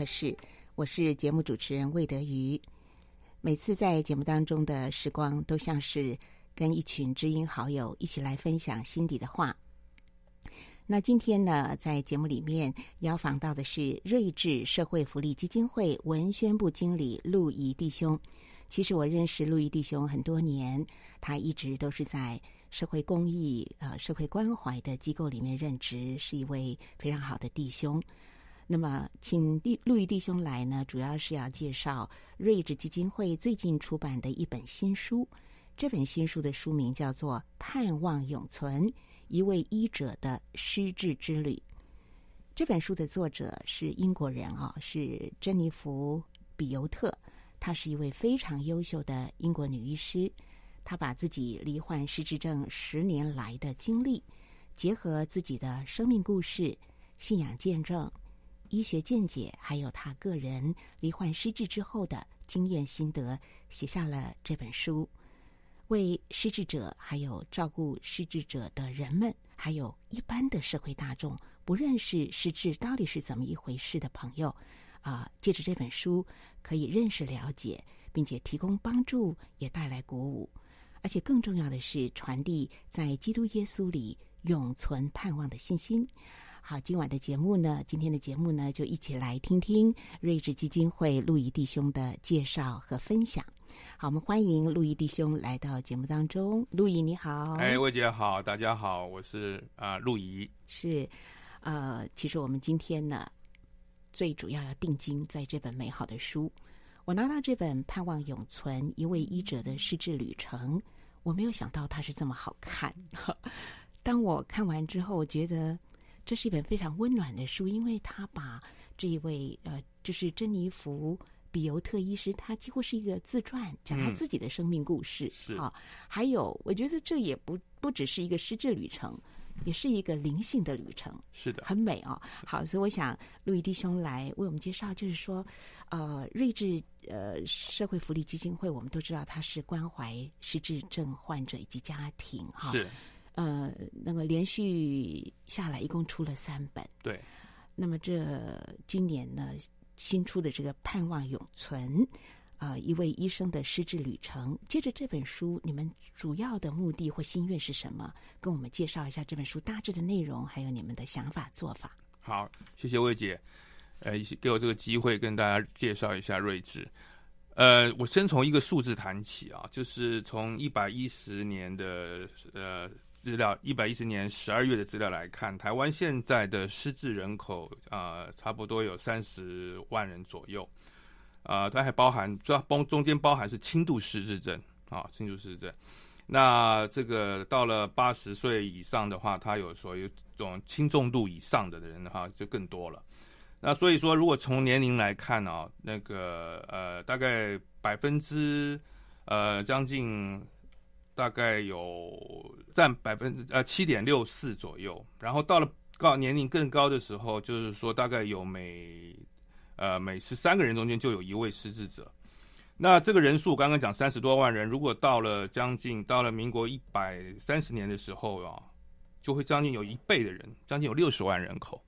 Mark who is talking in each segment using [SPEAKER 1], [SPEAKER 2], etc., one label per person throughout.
[SPEAKER 1] 会客室，我是节目主持人魏德瑜。每次在节目当中的时光，都像是跟一群知音好友一起来分享心底的话。那今天呢，在节目里面邀访到的是睿智社会福利基金会文宣部经理陆怡弟兄。其实我认识陆怡弟兄很多年，他一直都是在社会公益、呃社会关怀的机构里面任职，是一位非常好的弟兄。那么，请弟陆怡弟兄来呢，主要是要介绍瑞智基金会最近出版的一本新书。这本新书的书名叫做《盼望永存：一位医者的失智之旅》。这本书的作者是英国人啊，是珍妮弗·比尤特。她是一位非常优秀的英国女医师。她把自己罹患失智症十年来的经历，结合自己的生命故事、信仰见证。医学见解，还有他个人罹患失智之后的经验心得，写下了这本书，为失智者、还有照顾失智者的人们，还有一般的社会大众，不认识失智到底是怎么一回事的朋友，啊、借着这本书可以认识、了解，并且提供帮助，也带来鼓舞，而且更重要的是，传递在基督耶稣里永存盼望的信心。好，今晚的节目呢，今天的节目呢，就一起来听听睿智基金会陆怡弟兄的介绍和分享。好，我们欢迎陆怡弟兄来到节目当中。陆怡你好，
[SPEAKER 2] 哎，魏姐好，大家好，我是啊陆怡。
[SPEAKER 1] 是，呃，其实我们今天呢，最主要要定睛在这本美好的书。我拿到这本《盼望永存：一位医者的失智旅程》，我没有想到它是这么好看。当我看完之后，我觉得。这是一本非常温暖的书，因为他把这一位呃，就是珍妮弗·比尤特医师，他几乎是一个自传，讲他自己的生命故事。
[SPEAKER 2] 是
[SPEAKER 1] 啊，还有，我觉得这也不不只是一个失智旅程，也是一个灵性的旅程。
[SPEAKER 2] 是的，
[SPEAKER 1] 很美啊。好，所以我想路易弟兄来为我们介绍，就是说，呃，睿智呃社会福利基金会，我们都知道他是关怀失智症患者以及家庭哈。
[SPEAKER 2] 是。
[SPEAKER 1] 呃，那个连续下来一共出了三本。
[SPEAKER 2] 对。
[SPEAKER 1] 那么这今年呢，新出的这个《盼望永存》，啊、呃，一位医生的失智旅程。接着这本书，你们主要的目的或心愿是什么？跟我们介绍一下这本书大致的内容，还有你们的想法做法。
[SPEAKER 2] 好，谢谢魏姐，呃，给我这个机会跟大家介绍一下睿智。呃，我先从一个数字谈起啊，就是从一百一十年的呃。资料一百一十年十二月的资料来看，台湾现在的失智人口啊、差不多有三十万人左右，啊、它还包含这中中间包含是轻度失智症啊，轻度失智症。那这个到了八十岁以上的话，它有所有这种轻重度以上的人的话就更多了。那所以说，如果从年龄来看啊，那个呃，大概百分之呃将近。大概有占百分之呃七点六四左右，然后到了高年龄更高的时候，就是说大概有每呃每十三个人中间就有一位失智者。那这个人数刚刚讲三十多万人，如果到了将近到了民国一百三十年的时候啊，就会将近有一倍的人，将近有六十万人口。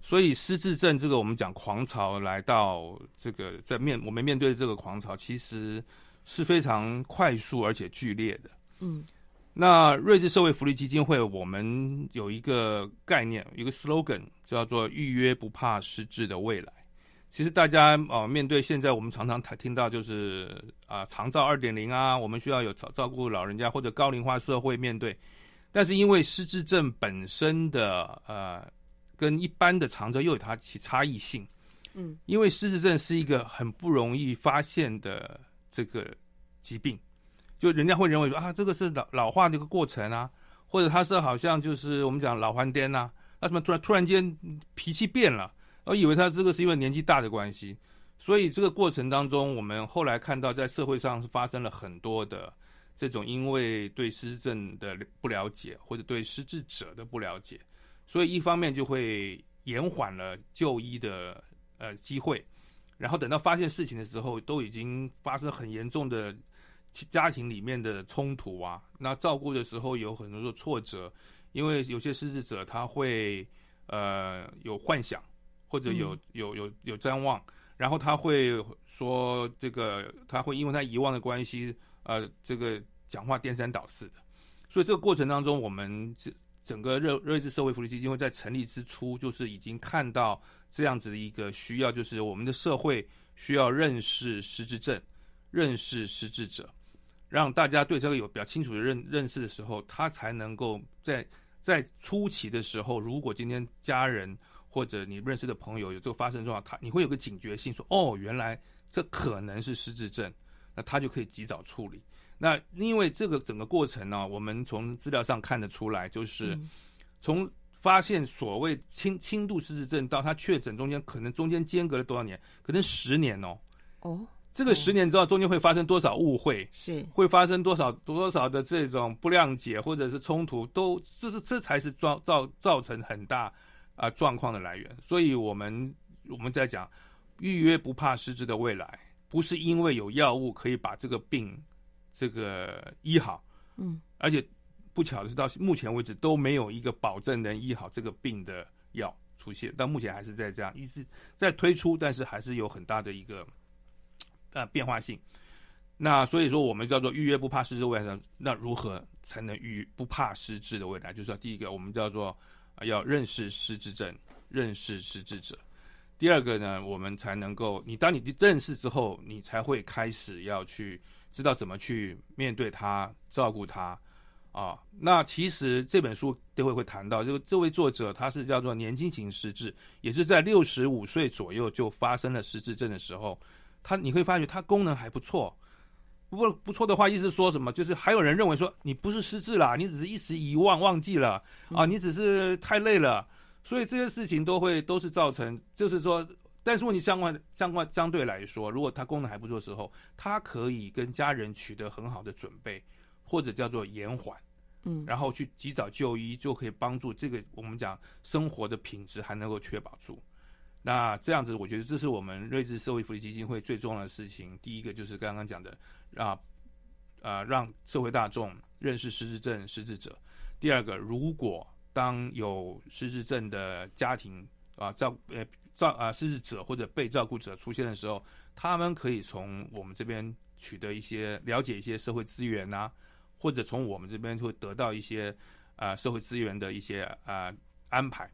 [SPEAKER 2] 所以失智症这个我们讲狂潮来到这个在面我们面对这个狂潮，其实是非常快速而且剧烈的。
[SPEAKER 1] 嗯，
[SPEAKER 2] 那瑞智社会福利基金会我们有一个概念，一个 slogan 叫做“预约不怕失智的未来”。其实大家啊、呃，面对现在我们常常听到就是啊、呃，长照二点零啊，我们需要有照照顾老人家或者高龄化社会面对，但是因为失智症本身的呃，跟一般的长照又有它其差异性，嗯，因为失智症是一个很不容易发现的这个疾病，就人家会认为说啊，这个是老老化的一个过程啊，或者他是好像就是我们讲老番颠呐，那什么突然突然间脾气变了。我以为他这个是因为年纪大的关系，所以这个过程当中，我们后来看到在社会上是发生了很多的这种因为对失智症的不了解，或者对失智者的不了解，所以一方面就会延缓了就医的呃机会，然后等到发现事情的时候，都已经发生很严重的家庭里面的冲突啊，那照顾的时候有很多的挫折，因为有些失智者他会呃有幻想。或者有有有有瞻望，然后他会说这个，他会因为他遗忘的关系，呃，这个讲话颠三倒四的。所以这个过程当中，我们这整个热瑞智社会福利基金会在成立之初，就是已经看到这样子的一个需要，就是我们的社会需要认识失智症，认识失智者，让大家对这个有比较清楚的认认识的时候，他才能够在在初期的时候，如果今天家人。或者你认识的朋友有这个发生状况，他你会有个警觉性，说哦，原来这可能是失智症，那他就可以及早处理。那因为这个整个过程呢，我们从资料上看得出来，就是从发现所谓轻轻度失智症到他确诊中间，可能中间间隔了多少年？可能十年哦。哦，这个十年之后中间会发生多少误会？是会发生多少多少的这种不谅解或者是冲突？都这是这才是造造造成很大。啊，状况的来源，所以我们我们在讲预约不怕失职的未来，不是因为有药物可以把这个病这个医好，嗯，而且不巧的是到目前为止都没有一个保证能医好这个病的药出现，到目前还是在这样一直在推出，但是还是有很大的一个呃变化性。那所以说，我们叫做预约不怕失智未来，那如何才能预不怕失智的未来？就是说，第一个，我们叫做。要认识失智症，认识失智者。第二个呢，我们才能够，你当你认识之后，你才会开始要去知道怎么去面对他，照顾他啊。那其实这本书都会会谈到，这个这位作者他是叫做年轻型失智，也是在六十五岁左右就发生了失智症的时候，他你会发觉它功能还不错。不过不错的话，意思说什么？就是还有人认为说你不是失智啦，你只是一时遗忘忘记了啊，你只是太累了，所以这些事情都会都是造成，就是说，但是问题相关相关相对来说，如果它功能还不错的时候，它可以跟家人取得很好的准备，或者叫做延缓，嗯，然后去及早就医，就可以帮助这个我们讲生活的品质还能够确保住。那这样子，我觉得这是我们瑞智社会福利基金会最重要的事情。第一个就是刚刚讲的，啊，呃，让社会大众认识失智症失智者。第二个，如果当有失智症的家庭啊照呃照啊失智者或者被照顾者出现的时候，他们可以从我们这边取得一些了解一些社会资源呐、或者从我们这边会得到一些啊社会资源的一些啊安排。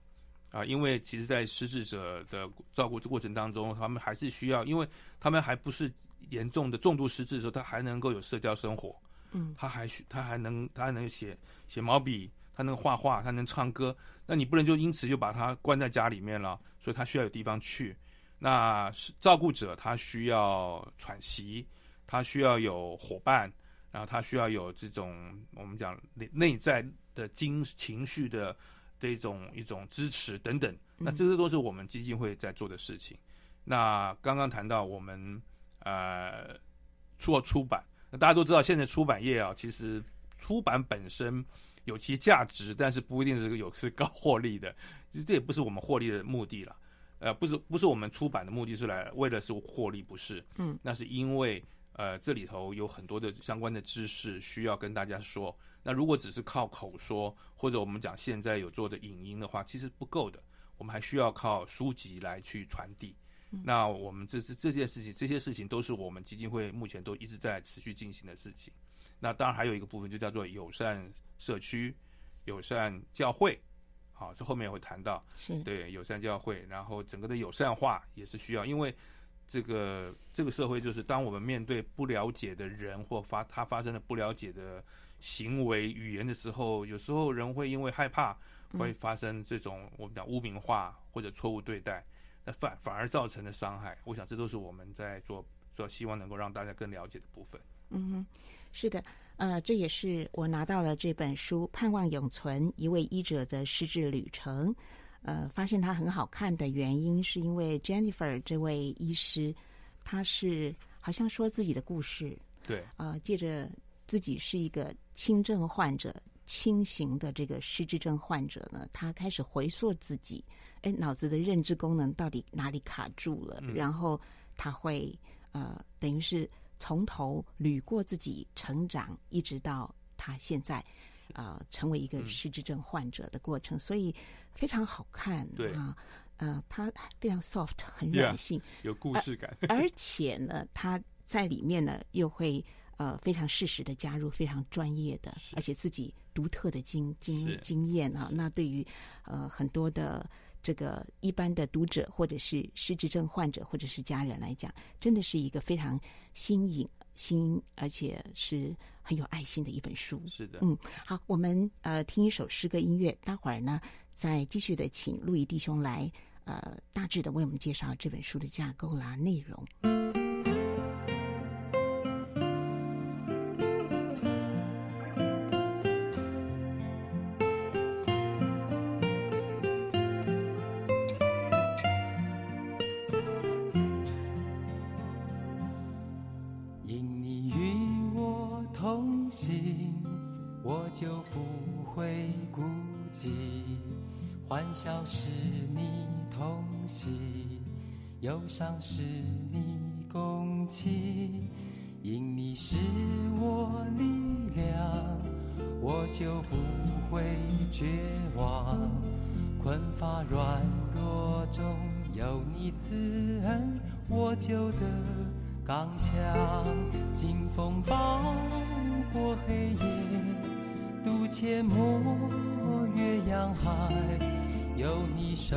[SPEAKER 2] 啊，因为其实，在失智者的照顾过程当中，他们还是需要，因为他们还不是严重的重度失智的时候，他还能够有社交生活，嗯，他还需，他还能，他还能写写毛笔，他能画画，他能唱歌。那你不能就因此就把他关在家里面了，所以他需要有地方去。那是照顾者他需要喘息，他需要有伙伴，然后他需要有这种我们讲内内在的精情绪的。这一种一种支持等等，那这些都是我们基金会在做的事情。嗯、那刚刚谈到我们呃做出，出版，那大家都知道，现在出版业啊，其实出版本身有其价值，但是不一定是有是高获利的。其实这也不是我们获利的目的了，呃，不是不是我们出版的目的是来为了是获利，不是。嗯，那是因为呃这里头有很多的相关的知识需要跟大家说。那如果只是靠口说，或者我们讲现在有做的影音的话，其实不够的。我我们还需要靠书籍来去传递。那我们这这这件事情，这些事情都是我们基金会目前都一直在持续进行的事情。那当然还有一个部分，就叫做友善社区、友善教会。好，这后面也会谈到，
[SPEAKER 1] 是
[SPEAKER 2] 对友善教会，然后整个的友善化也是需要，因为这个这个社会就是当我们面对不了解的人或发他发生了不了解的行为语言的时候，有时候人会因为害怕会发生这种我们讲污名化或者错误对待，那反反而造成的伤害。我想这都是我们在做做希望能够让大家更了解的部分。
[SPEAKER 1] 嗯哼，是的。呃，这也是我拿到了这本书《盼望永存：一位医者的失智旅程》。呃，发现它很好看的原因，是因为 Jennifer 这位医师，他是好像说自己的故事。
[SPEAKER 2] 对。
[SPEAKER 1] 啊、呃，借着自己是一个轻症患者、轻型的这个失智症患者呢，他开始回溯自己，哎，脑子的认知功能到底哪里卡住了？嗯、然后他会呃，等于是。从头捋过自己成长，一直到他现在，啊、呃，成为一个失智症患者的过程，嗯、所以非常好看。
[SPEAKER 2] 对
[SPEAKER 1] 啊，呃，他非常 soft，很软性，yeah,
[SPEAKER 2] 有故事感。
[SPEAKER 1] 而且呢，他在里面呢，又会呃非常适时的加入非常专业的，而且自己独特的经经经验啊。那对于呃很多的。这个一般的读者，或者是失智症患者，或者是家人来讲，真的是一个非常新颖、新而且是很有爱心的一本书。
[SPEAKER 2] 是的，
[SPEAKER 1] 嗯，好，我们呃听一首诗歌音乐，待会儿呢再继续的请路易弟兄来呃大致的为我们介绍这本书的架构啦、内容。
[SPEAKER 3] 忧伤是你共泣，因你是我力量，我就不会绝望。困乏软弱中有你慈恩，我就得刚强。经风暴过黑夜，渡阡陌越洋海。有你守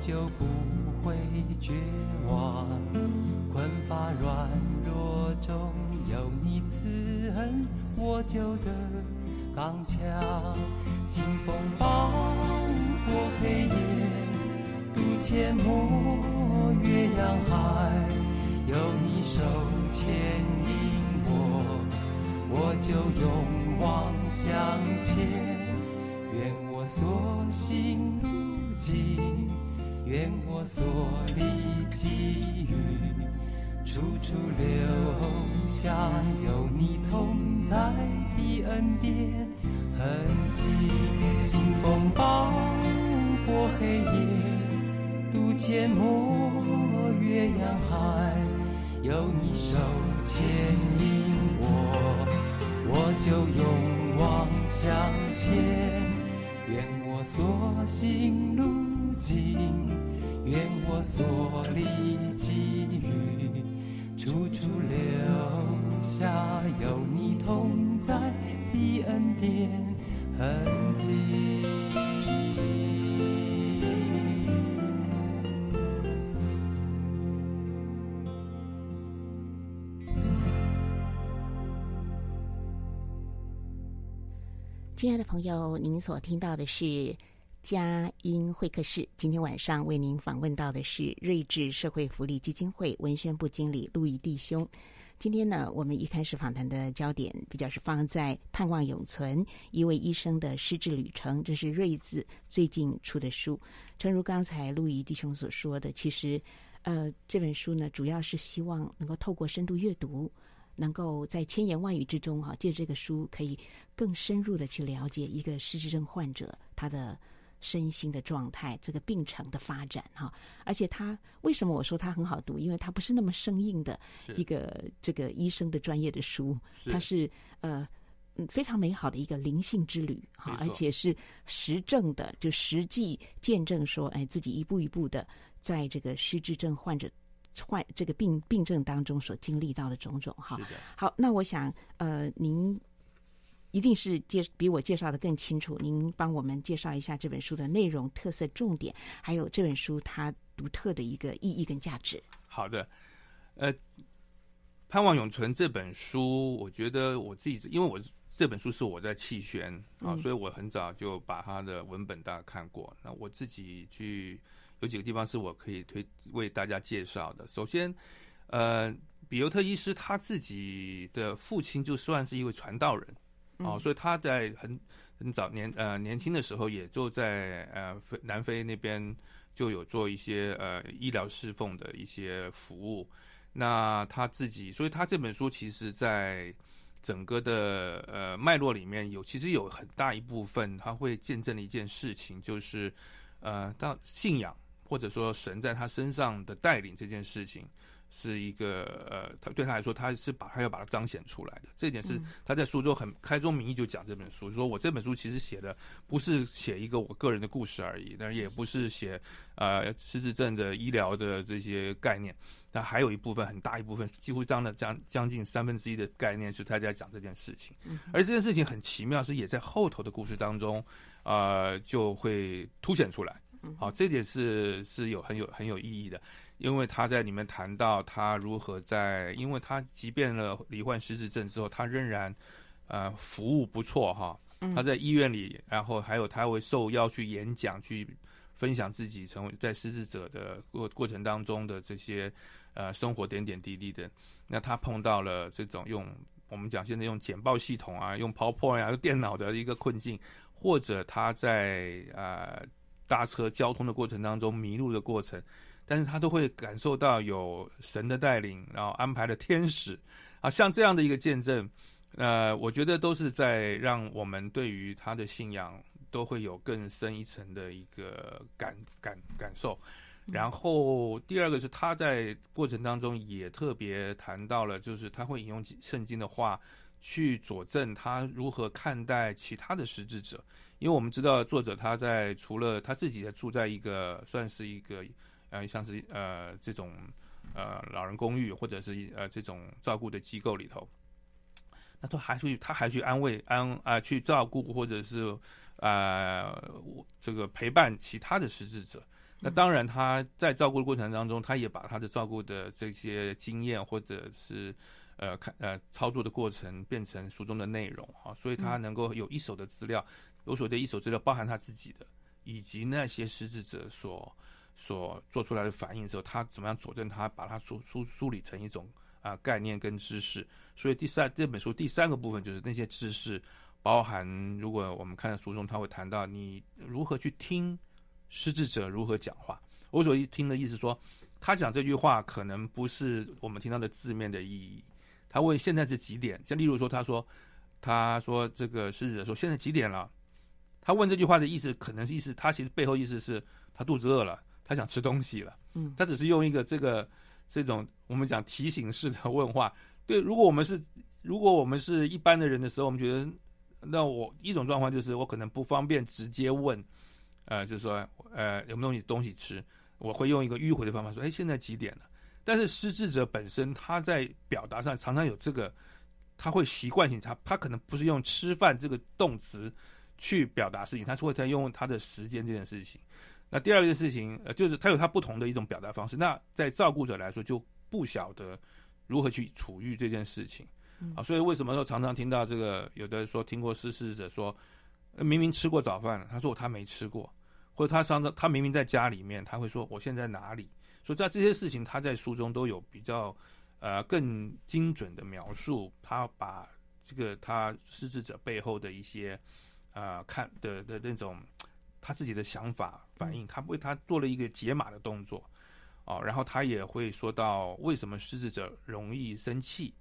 [SPEAKER 3] 就不会绝望。困乏软弱中有你赐恩我就得刚强。清风抱过黑夜渡阡陌月扬海有你手牵引我我就勇往向前。愿我所行路径愿我所历际遇，处处留下有你同在的恩典。痕迹，清风暴过黑夜，渡阡陌越洋海，有你手牵引我，我就勇往向前。愿我所行路愿我所历际遇，处处留下有你同在的恩典痕迹。
[SPEAKER 1] 亲爱的朋友，您所听到的是佳音会客室。今天晚上为您访问到的是睿智社会福利基金会文宣部经理陆仪弟兄。今天呢，我们一开始访谈的焦点比较是放在《盼望永存：一位医生的失智旅程》，这是睿智最近出的书。诚如刚才陆毅弟兄所说的，其实，呃，这本书呢，主要是希望能够透过深度阅读。能够在千言万语之中，哈，借这个书可以更深入的去了解一个失智症患者他的身心的状态，这个病程的发展，哈。而且他为什么我说他很好读？因为他不是那么生硬的一个这个医生的专业的书，是它是呃嗯非常美好的一个灵性之旅，哈，而且是实证的，就实际见证说，哎，自己一步一步的在这个失智症患者。患这个病病症当中所经历到的种种哈，好，那我想呃，您一定是介比我介绍的更清楚，您帮我们介绍一下这本书的内容、特色、重点，还有这本书它独特的一个意义跟价值。
[SPEAKER 2] 好的，呃，盼望永存这本书，我觉得我自己因为我这本书是我在弃选啊，所以我很早就把它的文本大家看过，那我自己去。有几个地方是我可以推为大家介绍的。首先，呃，比尤特医师他自己的父亲就算是一位传道人，哦，所以他在很很早年呃年轻的时候，也就在呃南非那边就有做一些呃医疗侍奉的一些服务。那他自己，所以他这本书其实在整个的呃脉络里面有，其实有很大一部分他会见证的一件事情，就是呃到信仰。或者说神在他身上的带领这件事情，是一个呃，他对他来说，他是把他要把它彰显出来的。这一点是他在书中很开宗明义就讲这本书，说我这本书其实写的不是写一个我个人的故事而已，但也不是写呃失智症的医疗的这些概念，但还有一部分很大一部分，几乎当了将将近三分之一的概念是他在讲这件事情。而这件事情很奇妙，是也在后头的故事当中，呃，就会凸显出来。好，这点是是有很有很有意义的，因为他在里面谈到他如何在，因为他即便了罹患失智症之后，他仍然呃服务不错哈。他在医院里，然后还有他会受邀去演讲，去分享自己成为在失智者的过过程当中的这些呃生活点点滴滴的。那他碰到了这种用我们讲现在用简报系统啊，用 PowerPoint 啊，用电脑的一个困境，或者他在呃。搭车交通的过程当中迷路的过程，但是他都会感受到有神的带领，然后安排了天使，啊，像这样的一个见证，呃，我觉得都是在让我们对于他的信仰都会有更深一层的一个感感感受。然后第二个是他在过程当中也特别谈到了，就是他会引用圣经的话去佐证他如何看待其他的实质者。因为我们知道作者他在除了他自己在住在一个算是一个呃像是呃这种呃老人公寓或者是呃这种照顾的机构里头，那他还去他还去安慰安啊、呃、去照顾或者是啊、呃、这个陪伴其他的失智者。那当然他在照顾的过程当中，他也把他的照顾的这些经验或者是呃看呃操作的过程变成书中的内容啊，所以他能够有一手的资料。有所谓的一手资料，包含他自己的，以及那些失智者所所做出来的反应的时候，他怎么样佐证他，把它梳梳梳理成一种啊、概念跟知识。所以第三这本书第三个部分就是那些知识，包含如果我们看到书中，他会谈到你如何去听失智者如何讲话。我所一听的意思说，他讲这句话可能不是我们听到的字面的意义。他问现在是几点？像例如说，他说他说这个失智者说现在几点了？他问这句话的意思，可能意思，他其实背后意思是他肚子饿了，他想吃东西了。嗯，他只是用一个这个这种我们讲提醒式的问话。对，如果我们是如果我们是一般的人的时候，我们觉得，那我一种状况就是我可能不方便直接问，呃，就是说呃有没有东西东西吃，我会用一个迂回的方法说，哎，现在几点了？但是失智者本身他在表达上常常有这个，他会习惯性他他可能不是用吃饭这个动词去表达事情，他是会在用他的时间这件事情。那第二个事情，呃，就是他有他不同的一种表达方式。那在照顾者来说，就不晓得如何去处遇这件事情。啊，所以为什么说常常听到这个，有的说听过失智者说，明明吃过早饭了，他说他没吃过，或者他常常他明明在家里面，他会说我现在哪里？所以在这些事情，他在书中都有比较呃更精准的描述，他把这个他失智者背后的一些啊、呃、看的的那种。他自己的想法反应，他为他做了一个解码的动作，哦，然后他也会说到为什么失智者容易生气，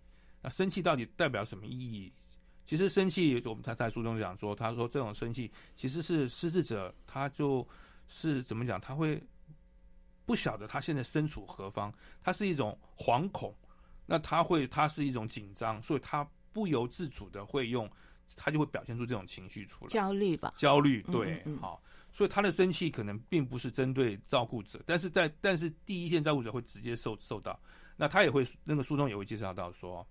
[SPEAKER 2] 那生气到底代表什么意义？其实生气，我们他在书中讲说，他说这种生气其实是失智者，他就是怎么讲？他会不晓得他现在身处何方，他是一种惶恐，那他会他是一种紧张，所以他不由自主的会用。他就会表现出这种情绪出来，
[SPEAKER 1] 焦虑吧？
[SPEAKER 2] 焦虑，对，
[SPEAKER 1] 嗯嗯、
[SPEAKER 2] 好，所以他的生气可能并不是针对照顾者，但是在但是第一线照顾者会直接受受到，那他也会那个书中也会介绍到说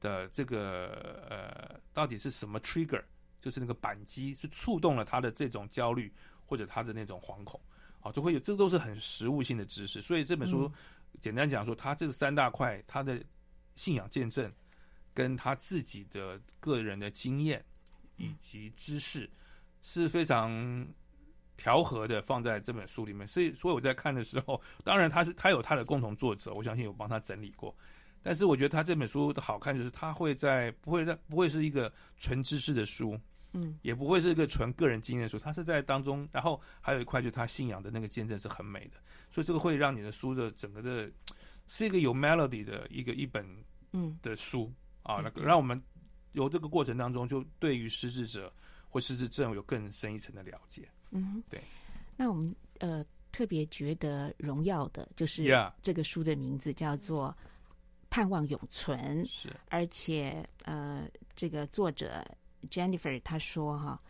[SPEAKER 2] 的这个呃，到底是什么 trigger，就是那个扳机是触动了他的这种焦虑或者他的那种惶恐，好，就会有这都是很实物性的知识，所以这本书简单讲说，他这个三大块，他的信仰见证。跟他自己的个人的经验以及知识是非常调和的放在这本书里面，所以所以我在看的时候，当然他是他有他的共同作者，我相信有帮他整理过，但是我觉得他这本书的好看就是他会在不会在不会是一个纯知识的书，嗯，也不会是一个纯个人经验的书，他是在当中，然后还有一块就是他信仰的那个见证是很美的，所以这个会让你的书的整个的是一个有 melody 的一个一本嗯。的书。啊，那个让我们由这个过程当中，就对于失智者或失智症有更深一层的了解。
[SPEAKER 1] 嗯，
[SPEAKER 2] 对。
[SPEAKER 1] 那我们呃特别觉得荣耀的，就是这个书的名字叫做《盼望永存》。
[SPEAKER 2] 是，
[SPEAKER 1] 而且呃，这个作者 Jennifer 他说哈，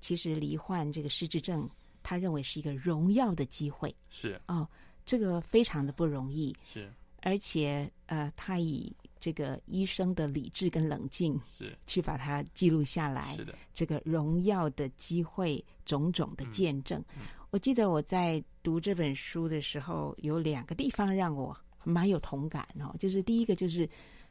[SPEAKER 1] 其实罹患这个失智症，他认为是一个荣耀的机会。
[SPEAKER 2] 是
[SPEAKER 1] 哦，这个非常的不容易。
[SPEAKER 2] 是，
[SPEAKER 1] 而且呃，他以这个医生的理智跟冷静，
[SPEAKER 2] 是
[SPEAKER 1] 去把它记录下来。
[SPEAKER 2] 是的，
[SPEAKER 1] 这个荣耀的机会，种种的见证。
[SPEAKER 2] 嗯嗯、
[SPEAKER 1] 我记得我在读这本书的时候，有两个地方让我蛮有同感哦。就是第一个，就是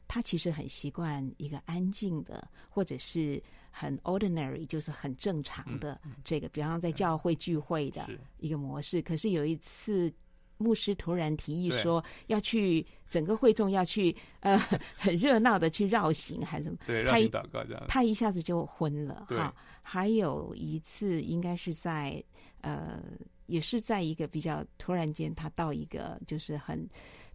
[SPEAKER 1] 他其实很习惯一个安静的，或者是很 ordinary，就是很正常的这个，比方在教会聚会的一个模式。是可是有一次。牧师突然提议说要去整个会众要去呃 很热闹的去绕行还是什么？
[SPEAKER 2] 对，
[SPEAKER 1] 他一
[SPEAKER 2] 祷告这样，
[SPEAKER 1] 他一下子就昏了
[SPEAKER 2] 对
[SPEAKER 1] 哈。还有一次应该是在呃也是在一个比较突然间，他到一个就是很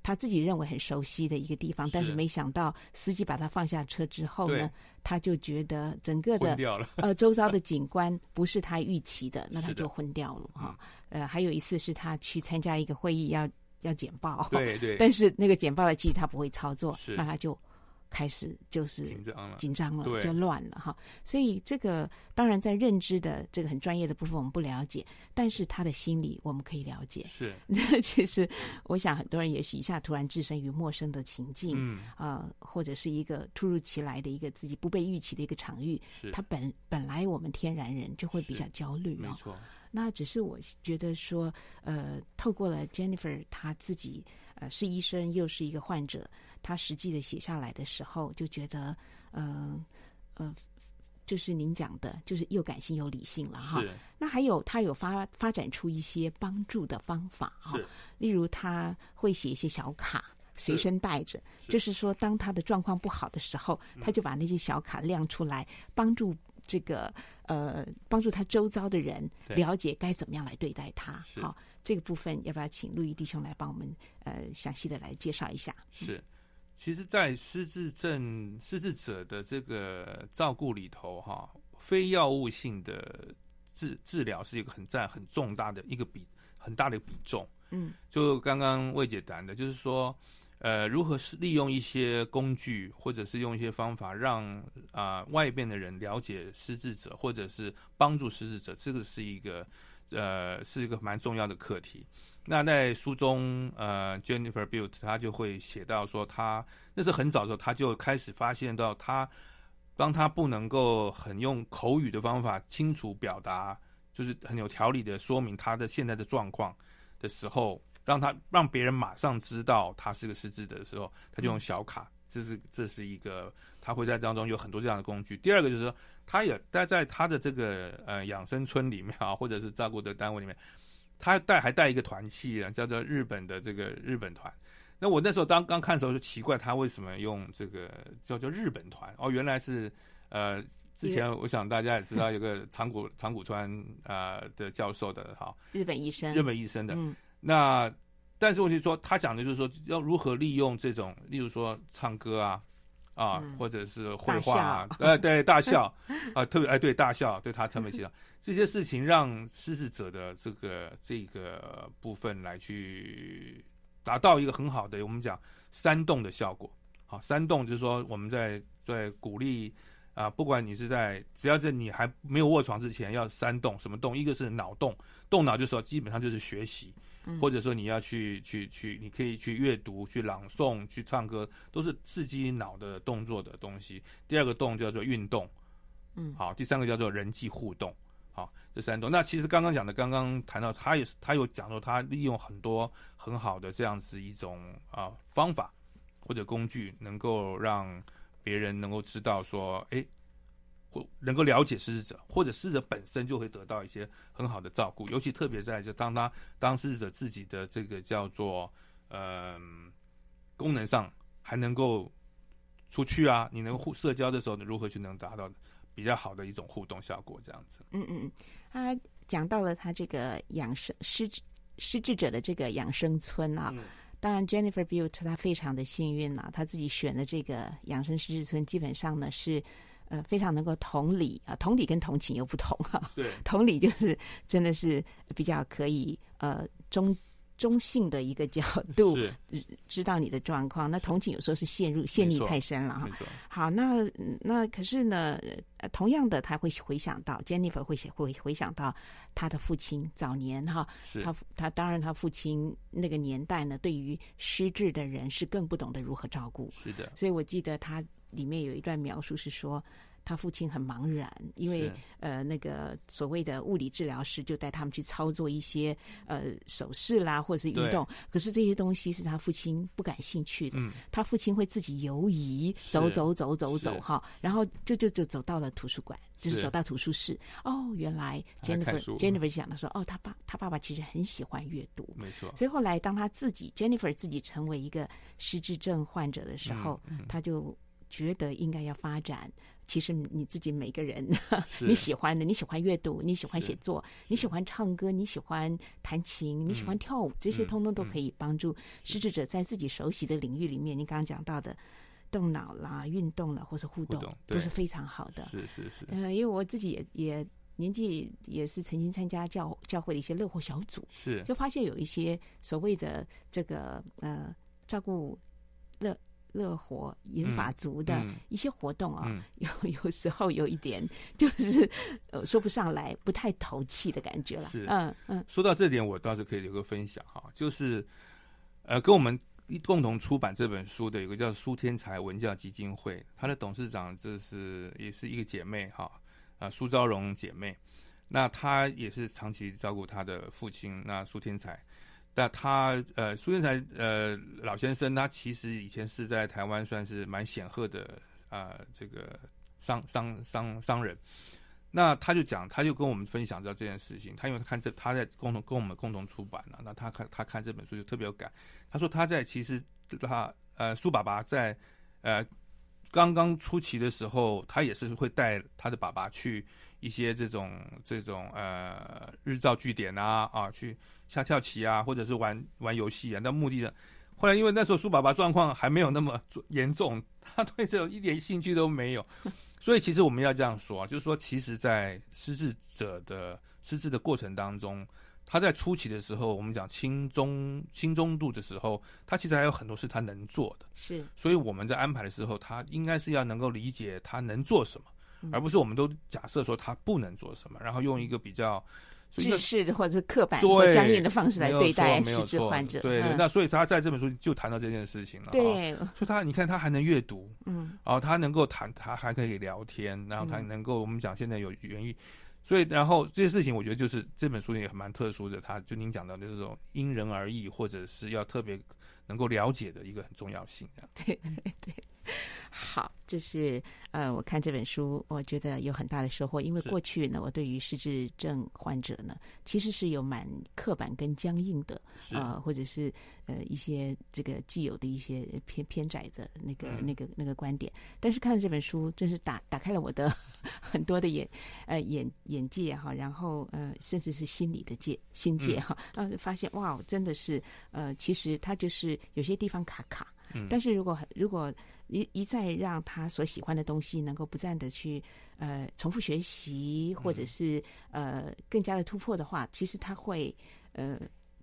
[SPEAKER 1] 他自己认为很熟悉的一个地方，但是没想到司机把他放下车之后呢，他就觉得整个的呃周遭的景观不是他预期的，那他就昏掉了哈。呃，还有一次是他去参加一个会议要，要要简报，
[SPEAKER 2] 对对，
[SPEAKER 1] 但是那个简报的机器他不会操作，
[SPEAKER 2] 是。
[SPEAKER 1] 那他就开始就是
[SPEAKER 2] 紧张了，
[SPEAKER 1] 紧张了，就乱了哈。所以这个当然在认知的这个很专业的部分我们不了解，但是他的心理我们可以了解。
[SPEAKER 2] 是，
[SPEAKER 1] 其实我想很多人也许一下突然置身于陌生的情境，
[SPEAKER 2] 嗯
[SPEAKER 1] 啊、呃，或者是一个突如其来的一个自己不被预期的一个场域，
[SPEAKER 2] 是
[SPEAKER 1] 他本本来我们天然人就会比较焦虑，
[SPEAKER 2] 没错。
[SPEAKER 1] 那只是我觉得说，呃，透过了 Jennifer 她自己，呃，是医生又是一个患者，她实际的写下来的时候，就觉得，呃，呃，就是您讲的，就是又感性又理性了哈。
[SPEAKER 2] 是。
[SPEAKER 1] 那还有他有发发展出一些帮助的方法哈，例如他会写一些小卡随身带着，就是说当他的状况不好的时候，他就把那些小卡亮出来，帮助。这个呃，帮助他周遭的人了解该怎么样来对待他。好、哦，这个部分要不要请陆毅弟兄来帮我们呃详细的来介绍一下？
[SPEAKER 2] 是，其实，在失智症失智者的这个照顾里头，哈，非药物性的治治疗是一个很占很重大的一个比很大的比重。嗯，就刚刚魏姐谈的，就是说。呃，如何是利用一些工具，或者是用一些方法让，让、呃、啊外边的人了解失智者，或者是帮助失智者，这个是一个呃是一个蛮重要的课题。那在书中，呃，Jennifer Butte 他就会写到说，他那是很早的时候，他就开始发现到他，当他不能够很用口语的方法清楚表达，就是很有条理的说明他的现在的状况的时候，让他让别人马上知道他是个失智的时候，他就用小卡，这是这是一个他会在当中有很多这样的工具。第二个就是说，他也待在他的这个呃养生村里面啊，或者是照顾的单位里面。他带还带一个团契啊，叫做日本的这个日本团。那我那时候当刚看的时候就奇怪，他为什么用这个叫做日本团？哦，原来是呃，之前我想大家也知道有个长谷长谷川啊、呃、的教授的哈，
[SPEAKER 1] 日本医生，
[SPEAKER 2] 日本医生的。
[SPEAKER 1] 嗯、
[SPEAKER 2] 那但是问题说，他讲的就是说要如何利用这种，例如说唱歌啊。啊，嗯、或者是绘画啊，呃，对，大笑 啊，特别哎，对，大笑，对他特别提到这些事情，让施事者的这个这个部分来去达到一个很好的，我们讲煽动的效果。好，煽动就是说我们在在鼓励啊，不管你是在只要在你还没有卧床之前要煽动什么动，一个是脑动，动脑就是说基本上就是学习。或者说你要去去去，你可以去阅读、去朗诵、去唱歌，都是刺激脑的动作的东西。第二个动叫做运动，嗯，好，第三个叫做人际互动，好，这三种。那其实刚刚讲的，刚刚谈到他也是，他有讲说他利用很多很好的这样子一种啊方法或者工具，能够让别人能够知道说，哎。或能够了解失智者，或者失智者本身就会得到一些很好的照顾，尤其特别在就当他当失智者自己的这个叫做呃功能上还能够出去啊，你能互社交的时候，如何去能达到比较好的一种互动效果？这样子。
[SPEAKER 1] 嗯嗯，他讲到了他这个养生失智失智者的这个养生村啊，嗯、当然 Jennifer Butte 他非常的幸运啊，他自己选的这个养生失智村基本上呢是。呃，非常能够同理啊，同理跟同情又不同哈。
[SPEAKER 2] 对，
[SPEAKER 1] 同理就是真的是比较可以呃中中性的一个角度，
[SPEAKER 2] 是
[SPEAKER 1] 知道你的状况。那同情有时候是陷入陷溺太深了哈。好，那那可是呢，同样的他会回想到 Jennifer 会写会回想到他的父亲早年哈，
[SPEAKER 2] 是
[SPEAKER 1] 他他当然他父亲那个年代呢，对于失智的人是更不懂得如何照顾。
[SPEAKER 2] 是的。
[SPEAKER 1] 所以我记得他。里面有一段描述是说，他父亲很茫然，因为呃那个所谓的物理治疗师就带他们去操作一些呃手势啦，或者是运动，可是这些东西是他父亲不感兴趣的。嗯，他父亲会自己游移，走走走走走哈，然后就就就走到了图书馆，就是走到图书室。哦，原来 Jennifer Jennifer 讲的说，哦，他爸他爸爸其实很喜欢阅读，
[SPEAKER 2] 没错。
[SPEAKER 1] 所以后来当他自己 Jennifer 自己成为一个失智症患者的时候，他就。觉得应该要发展，其实你自己每个人，你喜欢的，你喜欢阅读，你喜欢写作，你喜欢唱歌，你喜欢弹琴，你喜欢跳舞，嗯、这些通通都可以帮助失智者在自己熟悉的领域里面。你刚刚讲到的动脑啦、运动了，或是互动，互动都是非常好的。
[SPEAKER 2] 是是是。
[SPEAKER 1] 呃，因为我自己也也年纪也是曾经参加教教会的一些乐活小组，
[SPEAKER 2] 是就
[SPEAKER 1] 发现有一些所谓的这个呃照顾乐。乐活银法族的一些活动啊，有、嗯嗯、有时候有一点就是呃说不上来，不太投气的感觉了。
[SPEAKER 2] 是，
[SPEAKER 1] 嗯嗯。
[SPEAKER 2] 说到这点，我倒是可以有个分享哈，就是呃，跟我们一共同出版这本书的有个叫苏天才文教基金会，他的董事长就是也是一个姐妹哈啊，苏昭荣姐妹，那她也是长期照顾她的父亲，那苏天才。那他呃，苏建才呃老先生，他其实以前是在台湾算是蛮显赫的啊、呃，这个商商商商人。那他就讲，他就跟我们分享到这件事情。他因为他看这，他在共同跟我们共同出版了。那他看他看这本书就特别有感。他说他在其实他呃苏爸爸在呃刚刚初期的时候，他也是会带他的爸爸去一些这种这种呃日照据点啊啊去。下跳棋啊，或者是玩玩游戏啊，那目的呢？后来因为那时候苏爸爸状况还没有那么严重，他对这种一点兴趣都没有，所以其实我们要这样说啊，就是说，其实，在失智者的失智的过程当中，他在初期的时候，我们讲轻中轻中度的时候，他其实还有很多事他能做的，
[SPEAKER 1] 是，
[SPEAKER 2] 所以我们在安排的时候，他应该是要能够理解他能做什么，而不是我们都假设说他不能做什么，然后用一个比较。
[SPEAKER 1] 制式的或者是刻板
[SPEAKER 2] 对
[SPEAKER 1] 或僵硬的方式来对待失智患者。对，
[SPEAKER 2] 那所以他在这本书就谈到这件事情了。
[SPEAKER 1] 对
[SPEAKER 2] 哦所以他你看他还能阅读，
[SPEAKER 1] 嗯
[SPEAKER 2] 然后他能够谈，他还可以聊天，然后他
[SPEAKER 1] 嗯
[SPEAKER 2] 能够我们讲现在有语言语。所以，然后这些事情，我觉得就是这本书也蛮特殊的。他就您讲到的这种因人而异，或者是要特别能够了解的一个很重要性。
[SPEAKER 1] 对对对，好，这是呃，我看这本书，我觉得有很大的收获。因为过去呢，我对于失智症患者呢，其实是有蛮刻板跟僵硬的，
[SPEAKER 2] 是
[SPEAKER 1] 呃，或者是呃一些这个既有的一些偏偏窄的那个、
[SPEAKER 2] 嗯
[SPEAKER 1] 那个那个观点。但是看了这本书，真是打打开了我的 很多的眼呃眼眼界哈，然后呃，甚至是心理的界心界哈，呃，发现哇，真的是呃，其实他就是有些地方卡卡。
[SPEAKER 2] 嗯，
[SPEAKER 1] 但是如果如果一一再让他所喜欢的东西能够不断的去呃重复学习，或者是呃更加的突破的话，其实他会呃，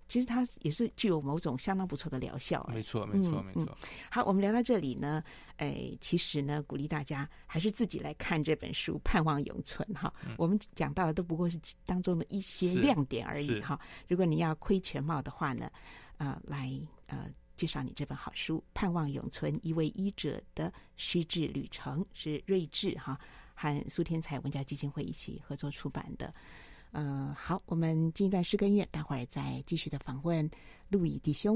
[SPEAKER 1] 其实他也是具有某种相当不错的疗效。
[SPEAKER 2] 没错，没错，没
[SPEAKER 1] 嗯
[SPEAKER 2] 错。
[SPEAKER 1] 好，我们聊到这里呢，哎，其实呢，鼓励大家还是自己来看这本书《盼望永存》哈。我们讲到的都不过是当中的一些亮点而已哈。如果你要窥全貌的话呢，呃，来呃。介绍你这本好书《盼望永存：一位医者的失智旅程》，是睿智哈和苏天才文教基金会一起合作出版的。呃，好，我们进一段诗跟院，待会儿再继续的访问路易弟兄。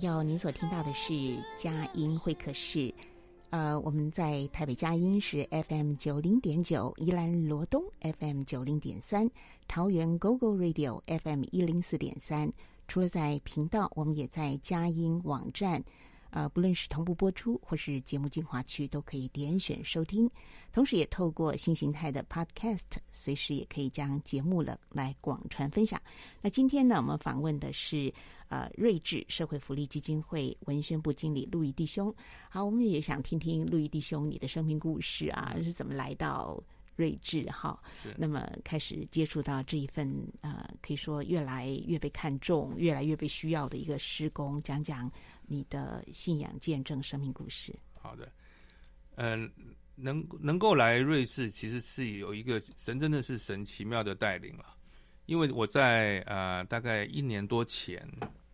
[SPEAKER 1] 要，您所听到的是佳音会客室。呃，我们在台北佳音是 FM 九零点九，宜兰罗东 FM 九零点三，桃园 GoGo Radio FM 一零四点三，除了在频道，我们也在佳音网站。呃，不论是同步播出或是节目精华区，都可以点选收听。同时，也透过新形态的 Podcast，随时也可以将节目了来广传分享。那今天呢，我们访问的是呃睿智社会福利基金会文宣部经理陆毅弟兄。好，我们也想听听陆毅弟兄你的生命故事啊，是怎么来到睿智哈？那么开始接触到这一份呃，可以说越来越被看重、越来越被需要的一个施工，讲讲。你的信仰见证生命故事。
[SPEAKER 2] 好的，嗯、呃，能能够来瑞士，其实是有一个神，真的是神奇妙的带领了。因为我在呃大概一年多前，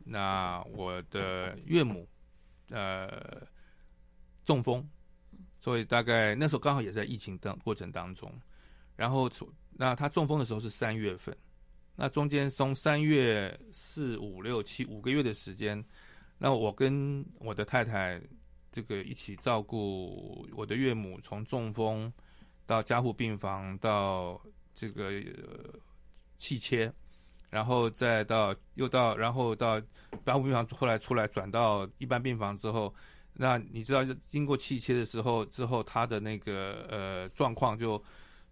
[SPEAKER 2] 那我的岳母呃中风，所以大概那时候刚好也在疫情当过程当中，然后从那他中风的时候是三月份，那中间从三月四五六七五个月的时间。那我跟我的太太这个一起照顾我的岳母，从中风到加护病房，到这个呃气切，然后再到又到然后到加护病房，后来出来转到一般病房之后，那你知道经过气切的时候之后，他的那个呃状况就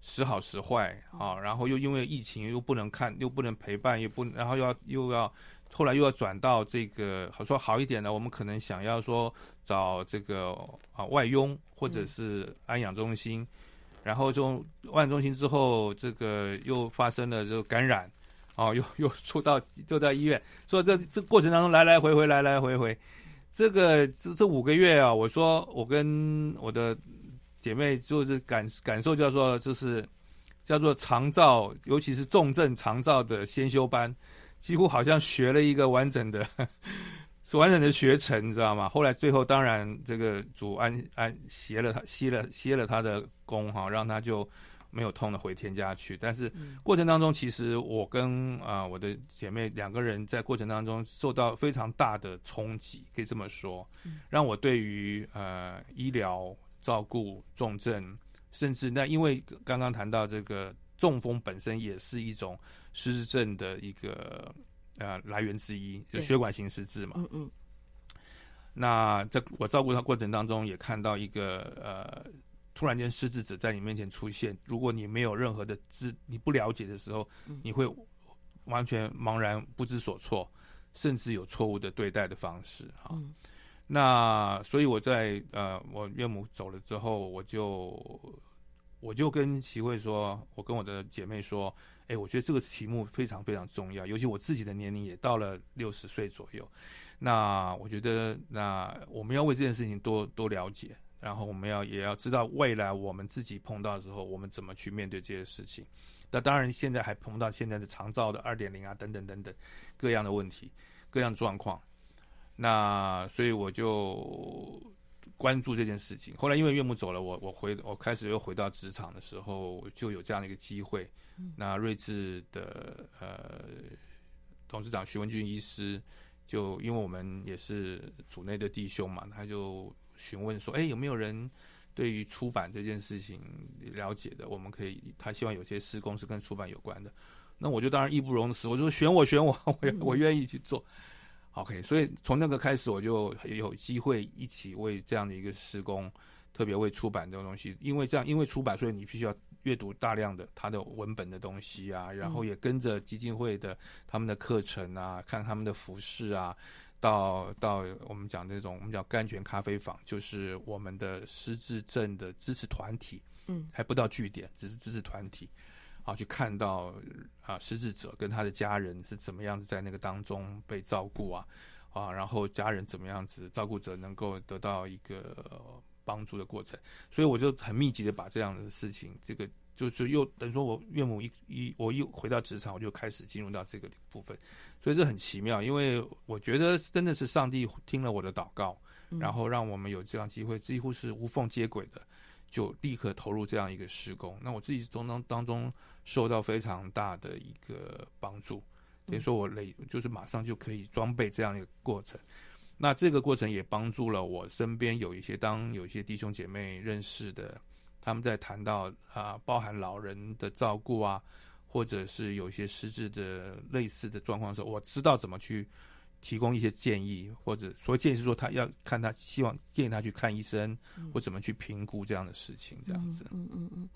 [SPEAKER 2] 时好时坏啊，然后又因为疫情又不能看，又不能陪伴，又不然后又要又要。后来又要转到这个，好说好一点的，我们可能想要说找这个啊外佣或者是安养中心，嗯、然后从万中心之后，这个又发生了这个感染，哦，又又出到就在医院，所以这这过程当中来来回回来来回回，这个这这五个月啊，我说我跟我的姐妹就是感感受叫做就是叫做长照，尤其是重症长照的先修班。几乎好像学了一个完整的，是完整的学程，你知道吗？后来最后当然这个主安安歇了他歇了歇了他的功哈，让他就没有痛的回天家去。但是过程当中，其实我跟啊、呃、我的姐妹两个人在过程当中受到非常大的冲击，可以这么说，让我对于呃医疗照顾重症，甚至那因为刚刚谈到这个中风本身也是一种。失智症的一个呃来源之一，就血管型失智嘛。嗯嗯。那在我照顾他过程当中，也看到一个呃，突然间失智者在你面前出现，如果你没有任何的知，你不了解的时候，你会完全茫然不知所措，甚至有错误的对待的方式哈。嗯。那所以我在呃，我岳母走了之后，我就我就跟齐慧说，我跟我的姐妹说。哎，我觉得这个题目非常非常重要，尤其我自己的年龄也到了六十岁左右。那我觉得，那我们要为这件事情多多了解，然后我们要也要知道未来我们自己碰到的时候，我们怎么去面对这些事情。那当然，现在还碰到现在的长照的二点零啊，等等等等各样的问题、各样状况。那所以我就。关注这件事情。后来因为岳母走了，我我回我开始又回到职场的时候，就有这样的一个机会。那睿智的呃董事长徐文俊医师，就因为我们也是组内的弟兄嘛，他就询问说：“哎，有没有人对于出版这件事情了解的？我们可以，他希望有些施工是跟出版有关的。”那我就当然义不容辞，我就说选我选我，我我愿意去做。OK，所以从那个开始，我就有机会一起为这样的一个施工，特别为出版这种东西，因为这样，因为出版，所以你必须要阅读大量的他的文本的东西啊，然后也跟着基金会的他们的课程啊，看他们的服饰啊，到到我们讲这种我们叫甘泉咖啡坊，就是我们的失智症的支持团体，嗯，还不到据点，只是支持团体。啊，去看到啊，失智者跟他的家人是怎么样子在那个当中被照顾啊，啊，然后家人怎么样子，照顾者能够得到一个帮助的过程，所以我就很密集的把这样的事情，这个就是又等于说我岳母一一我一回到职场，我就开始进入到这个部分，所以这很奇妙，因为我觉得真的是上帝听了我的祷告，然后让我们有这样机会，几乎是无缝接轨的。就立刻投入这样一个施工，那我自己从当当中受到非常大的一个帮助，等于说我累就是马上就可以装备这样一个过程。那这个过程也帮助了我身边有一些当有一些弟兄姐妹认识的，他们在谈到啊，包含老人的照顾啊，或者是有一些失智的类似的状况的时候，我知道怎么去提供一些建议，或者所谓建议是说他要看他希望建议他去看医生，嗯、或怎么去评估这样的事情，这样子。
[SPEAKER 1] 嗯嗯嗯，